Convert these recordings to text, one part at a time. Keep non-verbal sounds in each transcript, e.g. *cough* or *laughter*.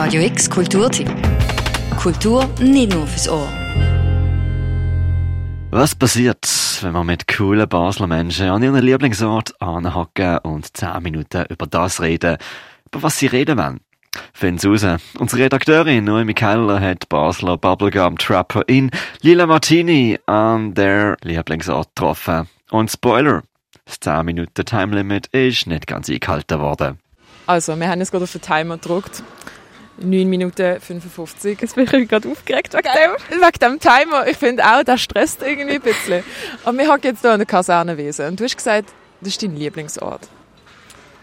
Radio X Kulturtipp. Kultur nicht nur fürs Ohr. Was passiert, wenn man mit coolen Basler Menschen an ihren Lieblingsort anhocken und 10 Minuten über das reden, über was sie reden wollen? Finden's raus. Unsere Redakteurin Noemi Keller hat Basler Bubblegum Trapper in Lila Martini an der Lieblingsort getroffen. Und Spoiler, das 10 Minuten Time Limit ist nicht ganz eingehalten worden. Also, wir haben jetzt gerade auf den Timer gedruckt. 9 Minuten 55. Jetzt bin ich gerade aufgeregt wegen dem, wegen dem Timer. Ich finde auch, das stresst irgendwie ein bisschen. Aber wir haben jetzt hier in der Kasernenwesen. Und du hast gesagt, das ist dein Lieblingsort.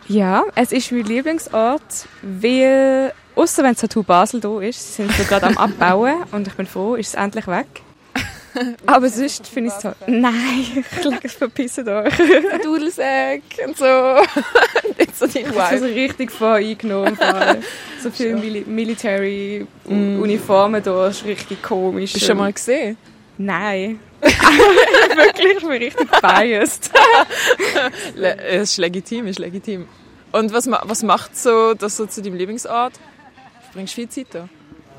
Ja, es ist mein Lieblingsort, weil, außer wenn Tattoo Basel da ist, sie sind so gerade am Abbauen *laughs* und ich bin froh, ist es endlich weg. *laughs* Aber sonst finde *laughs* ich es toll. Nein, ich lege es verpissen euch. Dudelsäck und so. So dein Ich so richtig voll eingenommen. So viele Mil Military Uniformen da, ist richtig komisch. Hast du schon mal gesehen? Nein. *laughs* Wirklich, ich bin richtig biased. *laughs* Es ist legitim, ist legitim. Und was, was macht so das so zu deinem Lieblingsort? Verbringst du viel Zeit da?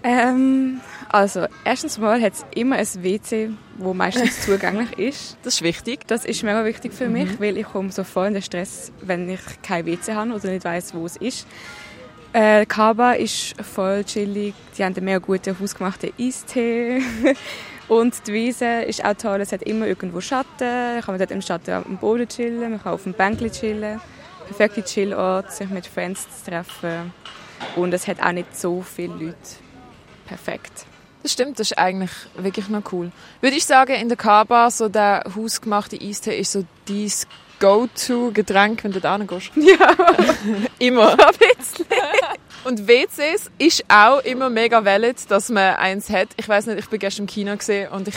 Ähm, also, erstens mal hat es immer ein WC, wo meistens zugänglich ist. Das ist wichtig. Das ist mega wichtig für mich, weil ich komme so voll in den Stress, wenn ich kein WC habe oder nicht weiß, wo es ist. Äh, Kaba ist voll chillig. Die haben einen mega guten, hausgemachten Eistee. *laughs* Und die Wiese ist auch toll. Es hat immer irgendwo Schatten. Ich kann dort im Schatten am Boden chillen. Man kann auf dem Bänkchen chillen. Perfekte Chillort, sich mit Friends zu treffen. Und es hat auch nicht so viele Leute. Perfekt. Das stimmt, das ist eigentlich wirklich noch cool. Würde ich sagen, in der Kaba so der hausgemachte Eistee ist so dein Go-To-Getränk, wenn du da hingehst. *laughs* Ja, *laughs* Immer. ein bisschen. Und WCs ist auch immer mega valid, dass man eins hat. Ich weiß nicht, ich bin gestern im Kino gesehen und ich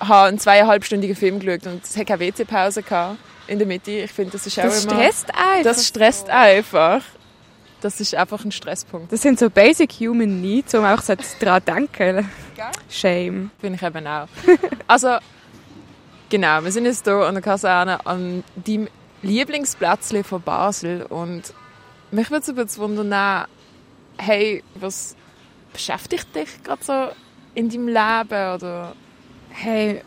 habe einen zweieinhalbstündigen Film geschaut und es hat keine WC-Pause gehabt in der Mitte. Ich finde, das ist auch Das immer... stresst einfach. Das stresst einfach. Das ist einfach ein Stresspunkt. Das sind so basic human needs, wo man auch so daran denken Shame. Finde ich eben auch. *laughs* Also, genau, wir sind jetzt hier an der Kaserne an deinem Lieblingsplätzchen von Basel und mich würde es jetzt wundern, hey, was beschäftigt dich gerade so in deinem Leben oder... Hey,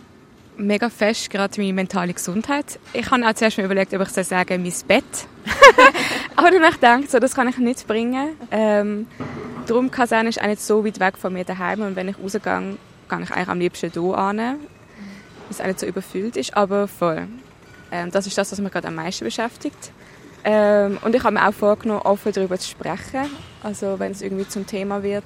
mega fest gerade meine mentale Gesundheit. Ich habe auch zuerst mal überlegt, ob ich soll sagen, mein Bett. *laughs* Aber dann habe ich gedacht, so, das kann ich nicht bringen. Ähm, darum Kaserne ist auch nicht so weit weg von mir daheim und wenn ich rausgehe, gehe ich eigentlich am liebsten hier an, weil es auch nicht so überfüllt ist, aber voll. Ähm, das ist das, was mich gerade am meisten beschäftigt. Ähm, und ich habe mir auch vorgenommen, offen darüber zu sprechen, also wenn es irgendwie zum Thema wird.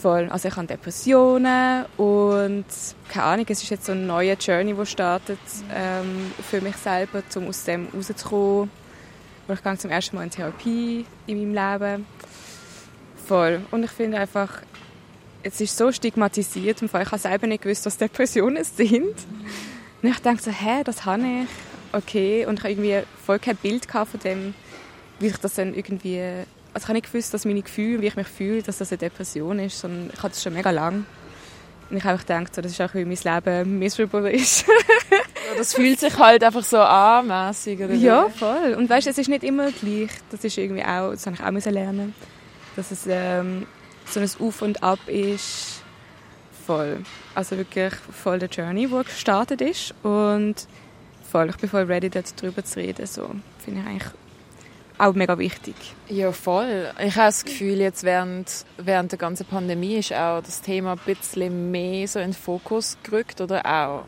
Voll. Also ich habe Depressionen und keine Ahnung, es ist jetzt so eine neue Journey, die startet ähm, für mich selber, um aus dem rauszukommen. Ich gehe zum ersten Mal in Therapie in meinem Leben. Voll. Und ich finde einfach, es ist so stigmatisiert. Ich habe selber nicht gewusst, was Depressionen sind. Und ich denke so, hä, das habe ich. Okay. Und ich habe irgendwie voll kein Bild von dem, wie ich das dann irgendwie also ich habe nicht gewusst, dass meine Gefühle, wie ich mich fühle, dass das eine Depression ist, sondern ich hatte das schon mega lang. Und ich habe gedacht, so, das ist auch, wie mein Leben miserable ist. *laughs* Das fühlt sich halt einfach so anmässig oder ja, voll. Und weißt, es ist nicht immer gleich. Das ist irgendwie auch, das habe ich auch müssen lernen, dass es ähm, so ein Auf und Ab ist. Voll. Also wirklich voll der Journey, wo gestartet ist. Und voll, ich bin voll ready, darüber zu reden. So finde ich eigentlich auch mega wichtig. Ja, voll. Ich habe das Gefühl, jetzt während, während der ganzen Pandemie ist auch das Thema ein bisschen mehr so in den Fokus gerückt oder auch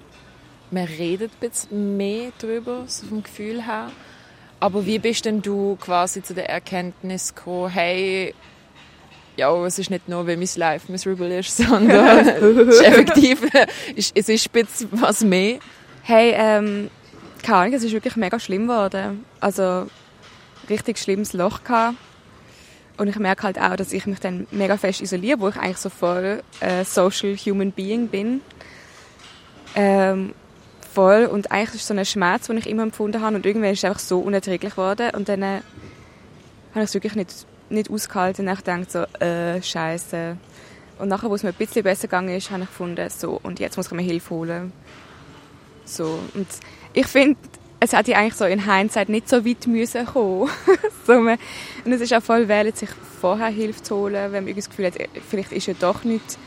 man redet ein bisschen mehr darüber, so vom Gefühl her. Aber wie bist denn du quasi zu der Erkenntnis gekommen, hey, ja, es ist nicht nur, weil mein Life miserable ist, *laughs* sondern es *laughs* ist effektiv, es ist ein bisschen was mehr. Hey, ähm, keine Ahnung, es ist wirklich mega schlimm geworden. Also richtig schlimmes Loch gehabt. Und ich merke halt auch, dass ich mich dann mega fest isoliere, wo ich eigentlich so voll äh, social human being bin. Ähm, voll. Und eigentlich ist so ein Schmerz, den ich immer empfunden habe. Und irgendwann ist es einfach so unerträglich geworden. Und dann äh, habe ich es wirklich nicht, nicht ausgehalten. Und ich dachte so, äh, Scheiße. Und nachher, wo es mir ein bisschen besser gegangen ist, habe ich gefunden, so, und jetzt muss ich mir Hilfe holen. So. Und ich finde, es hätte eigentlich so in Hindsight nicht so weit müssen kommen. *laughs* so, man, und es ist auch voll wählend, sich vorher Hilfe zu holen, wenn man das Gefühl hat, äh, vielleicht ist ja doch nichts.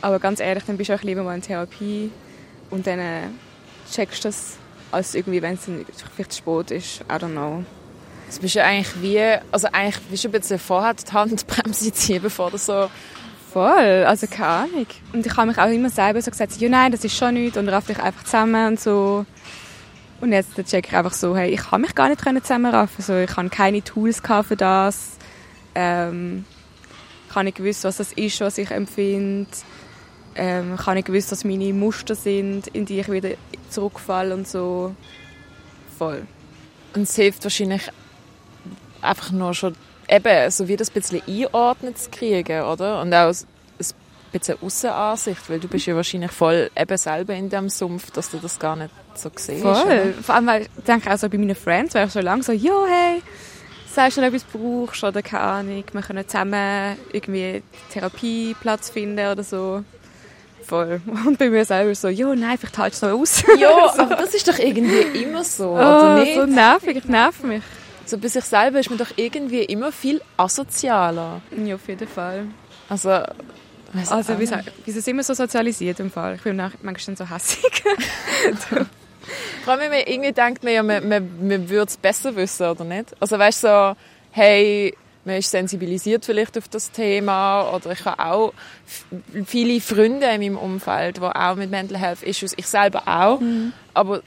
Aber ganz ehrlich, dann bist du auch lieber mal in Therapie und dann äh, checkst du das, als irgendwie, wenn es vielleicht spät ist. I don't know. Das bist ja eigentlich wie, also eigentlich bist du ein bisschen vorher die Handbremse ziehen, bevor du so... Voll, also keine Ahnung. Und ich habe mich auch immer selber so gesagt, ja nein, das ist schon nichts und raff dich einfach zusammen und so. Und jetzt check ich einfach so, hey, ich kann mich gar nicht zusammenraffen. So, ich habe keine Tools für das. Ähm, ich habe was das ist, was ich empfinde. Ähm, ich habe was meine Muster sind, in die ich wieder zurückfalle und so. Voll. Und es hilft wahrscheinlich einfach nur schon eben, so wie das ein bisschen einordnen zu kriegen, oder? Und auch ein bisschen Aussenansicht, weil du bist ja wahrscheinlich voll eben selber in dem Sumpf, dass du das gar nicht so siehst. Voll. Oder? Vor allem, weil ich denke auch so bei meinen Friends, weil ich schon lange so, ja, hey, sagst du noch etwas brauchst oder keine Ahnung, wir können zusammen irgendwie Therapieplatz finden oder so. Voll. Und bei mir selber so, ja, nein, vielleicht halt es noch aus. Ja, *laughs* so. aber das ist doch irgendwie immer so, oh, oder nicht? so nervig, ich nerv mich. So bei sich selber ist man doch irgendwie immer viel asozialer. Ja, auf jeden Fall. Also, also wie, ist immer so sozialisiert im Fall? Ich bin manchmal so hässig. *laughs* *laughs* Vor allem, man irgendwie denkt, man, ja, man, man, man würde es besser wissen, oder nicht? Also weißt du, so, hey, man ist sensibilisiert vielleicht auf das Thema oder ich habe auch viele Freunde in meinem Umfeld, die auch mit Mental Health Issues, ich selber auch, mhm. aber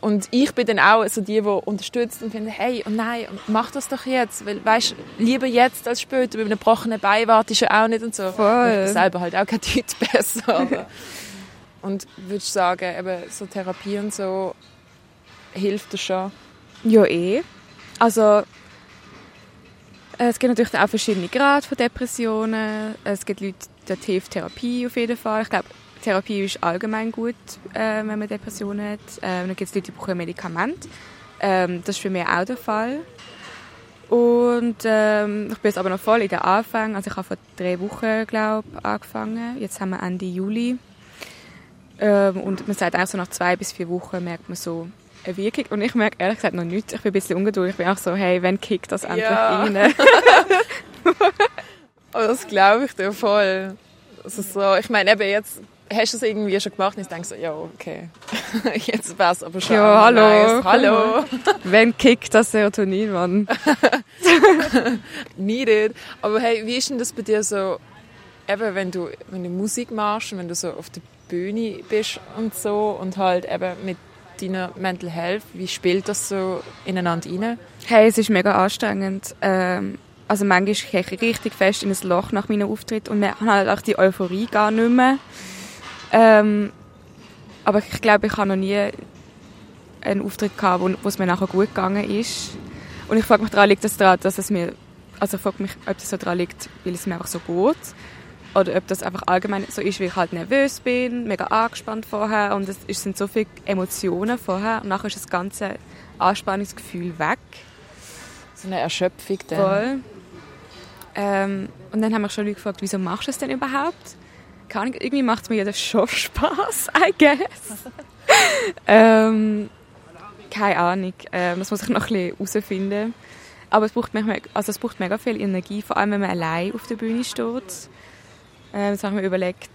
und ich bin dann auch so die, die unterstützt und finden, hey, oh nein, mach das doch jetzt, weil, weißt, lieber jetzt als später, mit einem gebrochenen Bein wartest du auch nicht und so. Voll. Ich selber halt auch kein Typ besser. Aber. *laughs* und würdest du sagen, eben so Therapie und so, hilft das schon? Ja, eh. Also, es gibt natürlich auch verschiedene Grade von Depressionen. Es gibt Leute, die hilft Therapie auf jeden Fall. Ich glaube, Therapie ist allgemein gut, äh, wenn man Depressionen hat. Ähm, dann gibt es Leute, die brauchen Medikamente. Ähm, das ist für mich auch der Fall. Und ähm, ich bin jetzt aber noch voll in den Anfang. Also ich habe vor drei Wochen, glaube angefangen. Jetzt haben wir Ende Juli. Ähm, und man sagt eigentlich so nach zwei bis vier Wochen merkt man so eine Wirkung. Und ich merke ehrlich gesagt noch nichts. Ich bin ein bisschen ungeduldig. Ich bin auch so, hey, wenn kickt das endlich ja. rein? *laughs* oh, das glaube ich dir voll. Also so, ich meine, eben jetzt hast du es irgendwie schon gemacht und ich denke so, ja, okay, *laughs* jetzt wäre es aber schon Ja, hallo. Nice. Hallo. *laughs* Wenn kickt das Serotonin, Mann? Needed. Aber hey, wie ist denn das bei dir so, eben wenn du, wenn du Musik machst und wenn du so auf der Bühne bist und so und halt eben mit deiner Mental Health, wie spielt das so ineinander rein? Hey, es ist mega anstrengend. Ähm, also manchmal gehe ich richtig fest in ein Loch nach meinem Auftritt und man hat halt auch die Euphorie gar nicht mehr. Ähm, aber ich glaube, ich habe noch nie einen Auftritt gehabt, wo, es mir nachher gut gegangen ist. Und ich frage mich daran, liegt das daran, dass es mir, also ich frage mich, ob das so daran liegt, weil es mir einfach so gut oder ob das einfach allgemein so ist, weil ich halt nervös bin, mega angespannt vorher und es sind so viele Emotionen vorher und nachher ist das ganze Anspannungsgefühl weg. So eine Erschöpfung dann. Voll. Ähm, und dann haben wir schon Leute gefragt, wieso machst du es denn überhaupt? Ahnung, irgendwie macht es mir ja schon *laughs* Spaß, I guess. *laughs* ähm, keine Ahnung, ähm, das muss ich noch ein bisschen herausfinden. Aber es braucht, mega, also es braucht mega viel Energie, vor allem wenn man allein auf der Bühne steht. Ähm, das habe ich mir überlegt.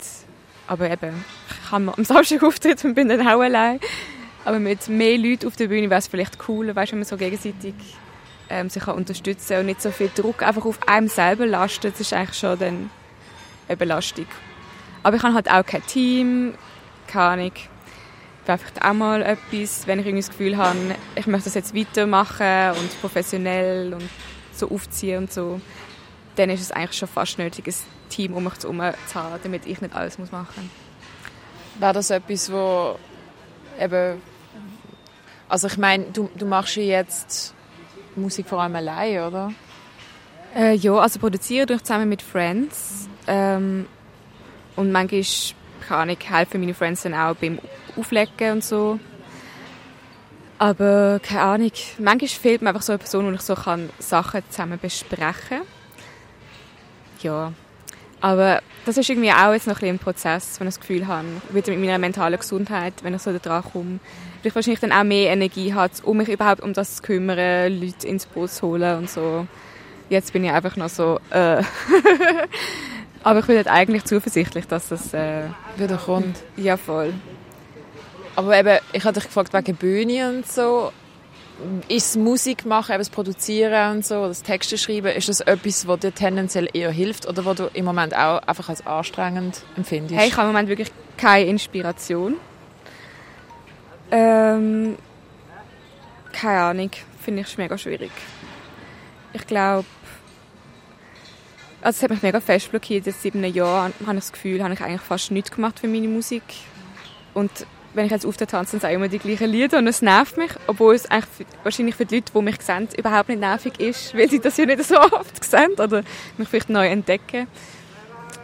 Aber eben, ich habe am Samstag *laughs* Auftritt und bin dann auch allein. Aber mit mehr Leuten auf der Bühne wäre es vielleicht cooler, weißt, wenn man so gegenseitig ähm, sich kann unterstützen und nicht so viel Druck einfach auf einem selber lastet. Das ist eigentlich schon dann eine Belastung. Aber ich habe halt auch kein Team, keine Ahnung. Wäre vielleicht auch mal etwas, wenn ich irgendwie das Gefühl habe, ich möchte das jetzt weitermachen und professionell und so aufziehen und so, dann ist es eigentlich schon fast nötig, ein Team um mich herum zu haben, damit ich nicht alles machen muss. Wäre das etwas, wo eben... Also ich meine, du, du machst ja jetzt Musik vor allem allein, oder? Äh, ja, also produziere ich zusammen mit Friends. Ähm, und manchmal kann ich helfen meine Friends dann auch beim Auflegen und so. Aber keine Ahnung, manchmal fehlt mir einfach so eine Person, wo ich so kann Sachen zusammen besprechen kann. Ja, Aber das ist irgendwie auch jetzt noch ein bisschen ein Prozess, wenn ich das Gefühl habe, wieder mit meiner mentalen Gesundheit, wenn ich so da dran komme, ich wahrscheinlich dann auch mehr Energie habe, um mich überhaupt um das zu kümmern, Leute ins Boot zu holen und so. Jetzt bin ich einfach noch so, äh. *laughs* Aber ich bin halt eigentlich zuversichtlich, dass das äh, wieder kommt. Ja, voll. Aber eben, ich hatte dich gefragt wegen Bühne und so. Ist Musik machen, eben das Produzieren und so, das Texte schreiben, ist das etwas, was dir tendenziell eher hilft oder was du im Moment auch einfach als anstrengend empfindest? Hey, ich habe im Moment wirklich keine Inspiration. Ähm, keine Ahnung, finde ich mega schwierig. Ich glaube, also es hat mich mega fest blockiert. Jetzt sieben Jahren habe ich das Gefühl, habe ich eigentlich fast nichts gemacht für meine Musik. Und wenn ich jetzt auf der tanze, dann sage ich immer die gleichen Lieder und es nervt mich, obwohl es eigentlich für, wahrscheinlich für die Leute, die mich sehen, überhaupt nicht nervig ist, weil sie das ja nicht so *laughs* oft sehen oder mich vielleicht neu entdecken.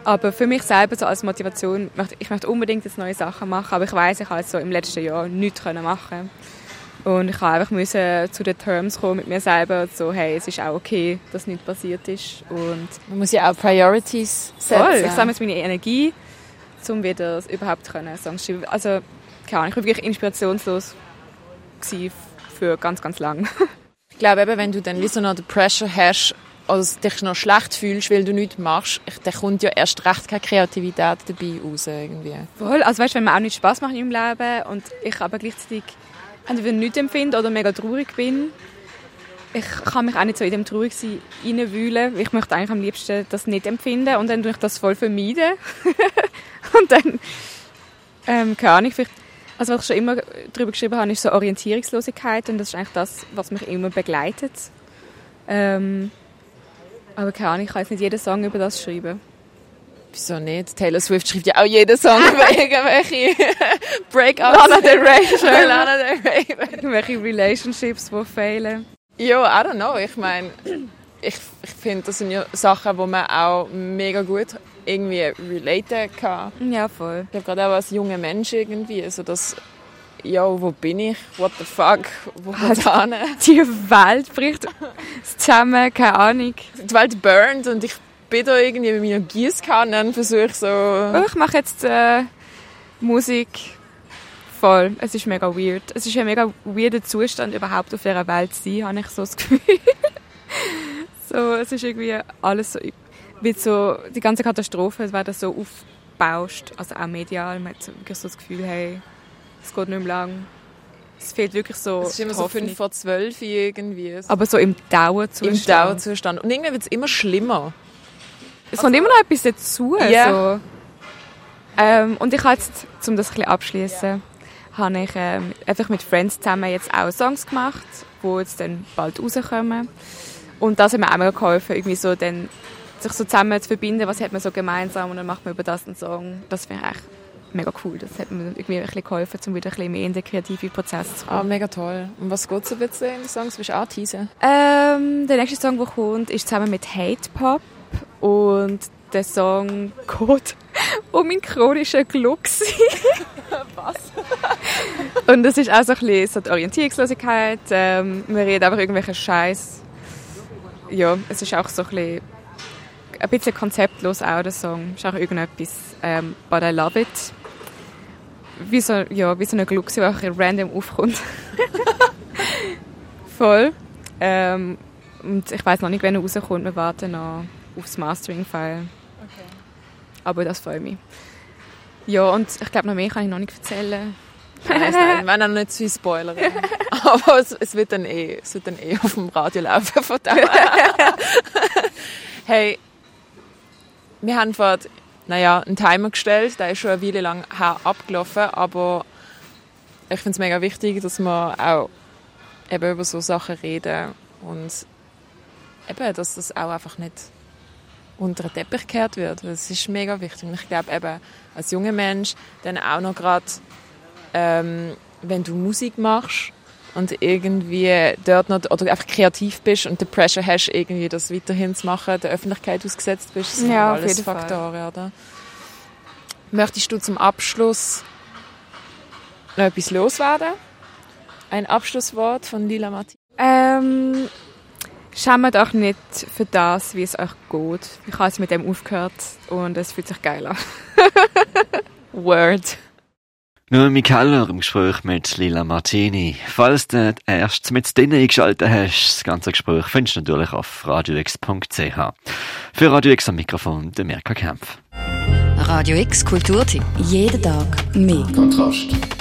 Aber für mich selber so als Motivation, ich möchte unbedingt jetzt neue Sachen machen, aber ich weiß, ich habe so im letzten Jahr nichts machen und ich habe einfach müssen zu den Terms kommen mit mir selber und so, hey, es ist auch okay, dass nichts passiert ist. Und Man muss ja auch Priorities setzen. Voll, ich sammle jetzt meine Energie, um wieder überhaupt können Songs schreiben. Also, keine Ahnung, ich war wirklich inspirationslos für ganz, ganz lang. *laughs* ich glaube eben, wenn du dann wie so noch den Pressure hast, also dich noch schlecht fühlst, weil du nichts machst, dann kommt ja erst recht keine Kreativität dabei raus irgendwie. Voll, also weißt, wenn mir auch nicht Spaß macht im Leben und ich aber gleichzeitig entweder nichts empfinde oder mega traurig bin, ich kann mich auch nicht so in dem Traurigsein reinwühlen. Ich möchte eigentlich am liebsten das nicht empfinden und dann tue ich das voll vermeiden. *laughs* und dann, ähm, keine Ahnung, vielleicht, also was ich schon immer darüber geschrieben habe, ist so Orientierungslosigkeit und das ist eigentlich das, was mich immer begleitet. Ähm, aber keine Ahnung, ich kann jetzt nicht jeden Song über das schreiben. Wieso nicht? Taylor Swift schreibt ja auch jeden Song über *laughs* irgendwelche *laughs* Breakups. Lana Del Rey. *laughs* Lana Del Rey. irgendwelche Relationships, die fehlen. Ja, I don't know. Ich meine, ich, ich finde, das sind ja Sachen, die man auch mega gut irgendwie relaten kann. Ja, voll. Ich glaube, gerade auch als junger Mensch irgendwie, also das ja, wo bin ich? What the fuck? Wo geht's also, *laughs* Die Welt bricht zusammen, keine Ahnung. Die Welt burnt und ich bin da irgendwie mit meiner Gießkanne und versuche so... Oh, ich mache jetzt äh, Musik voll. Es ist mega weird. Es ist ein mega weirder Zustand, überhaupt auf dieser Welt zu sein, habe ich so das *laughs* Gefühl. so, es ist irgendwie alles so... Wie so die ganze Katastrophe werden so aufgebauscht, also auch medial. Man hat wirklich so das Gefühl, hey, es geht nicht mehr lang. Es fehlt wirklich so. Es ist immer so 5 vor 12 irgendwie. Aber so im Dauerzustand. Im Dauerzustand. Und irgendwie wird es immer schlimmer. Es also, kommt immer noch etwas dazu. Yeah. So. Ähm, und ich habe jetzt, um das ein bisschen abschließen, habe ich ähm, einfach mit Friends zusammen jetzt auch Songs gemacht, die jetzt dann bald rauskommen. Und das hat mir auch mega geholfen, irgendwie so dann sich so zusammen zu verbinden, was hat man so gemeinsam und dann macht man über das einen Song. Das finde ich echt mega cool. Das hat mir irgendwie ein bisschen geholfen, um wieder ein bisschen mehr in den kreativen Prozess zu kommen. Ah, mega toll. Und was geht so ein bisschen in den Songs? Willst du auch teasen? Ähm, der nächste Song, der kommt, ist zusammen mit Hate Pop und der Song geht *laughs* um meinen chronischen Glucks. *laughs* Was? und das ist auch so ein bisschen so die Orientierungslosigkeit. Ähm, man redet einfach irgendwelchen Scheiß. Ja, es ist auch so ein bisschen, ein bisschen konzeptlos auch der Song. Ist auch irgendetwas, ähm, but I love it. Wie so, ja, wie so eine Glucks, die auch random aufkommt. *laughs* Voll. Ähm, und ich weiß noch nicht, wann er rauskommt. Wir warten noch aufs Mastering-File. Okay. Aber das freut mich. Ja, und ich glaube, noch mehr kann ich noch nicht erzählen. *laughs* Nein, nein, wir noch nicht zu viel Spoiler. *laughs* Aber es, es, wird dann eh, es wird dann eh auf dem Radio laufen von dem. hey, wir haben vor, naja, einen Timer gestellt, der ist schon eine Weile lang abgelaufen, aber ich finde es mega wichtig, dass wir auch eben über so Sachen reden und eben, dass das auch einfach nicht unter den Teppich gekehrt wird. Das ist mega wichtig. Und ich glaube eben, als junger Mensch, dann auch noch gerade, ähm, wenn du Musik machst und irgendwie dort noch, oder einfach kreativ bist und den Pressure hast, irgendwie das weiterhin zu machen, der Öffentlichkeit ausgesetzt bist, das sind ja, alles Faktoren, oder? Möchtest du zum Abschluss noch etwas loswerden? Ein Abschlusswort von Lila Matti? Ähm, schämt euch nicht für das, wie es euch geht. Ich habe jetzt mit dem aufgehört und es fühlt sich geil an. *laughs* Word. Nur im Keller im Gespräch mit Lila Martini. Falls du erst mit drinnen eingeschaltet hast, das ganze Gespräch findest du natürlich auf radiox.ch. Für Radio X am Mikrofon der Mirka Kempf. Radio X Kulturtipp. Jeden Tag mehr. Kontrast.